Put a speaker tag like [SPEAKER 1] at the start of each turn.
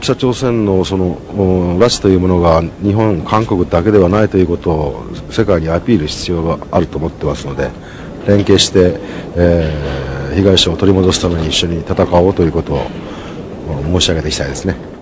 [SPEAKER 1] 北朝鮮のその拉致というものが日本、韓国だけではないということを世界にアピール必要があると思ってますので連携して、えー、被害者を取り戻すために一緒に戦おうということを申し上げていきたいですね。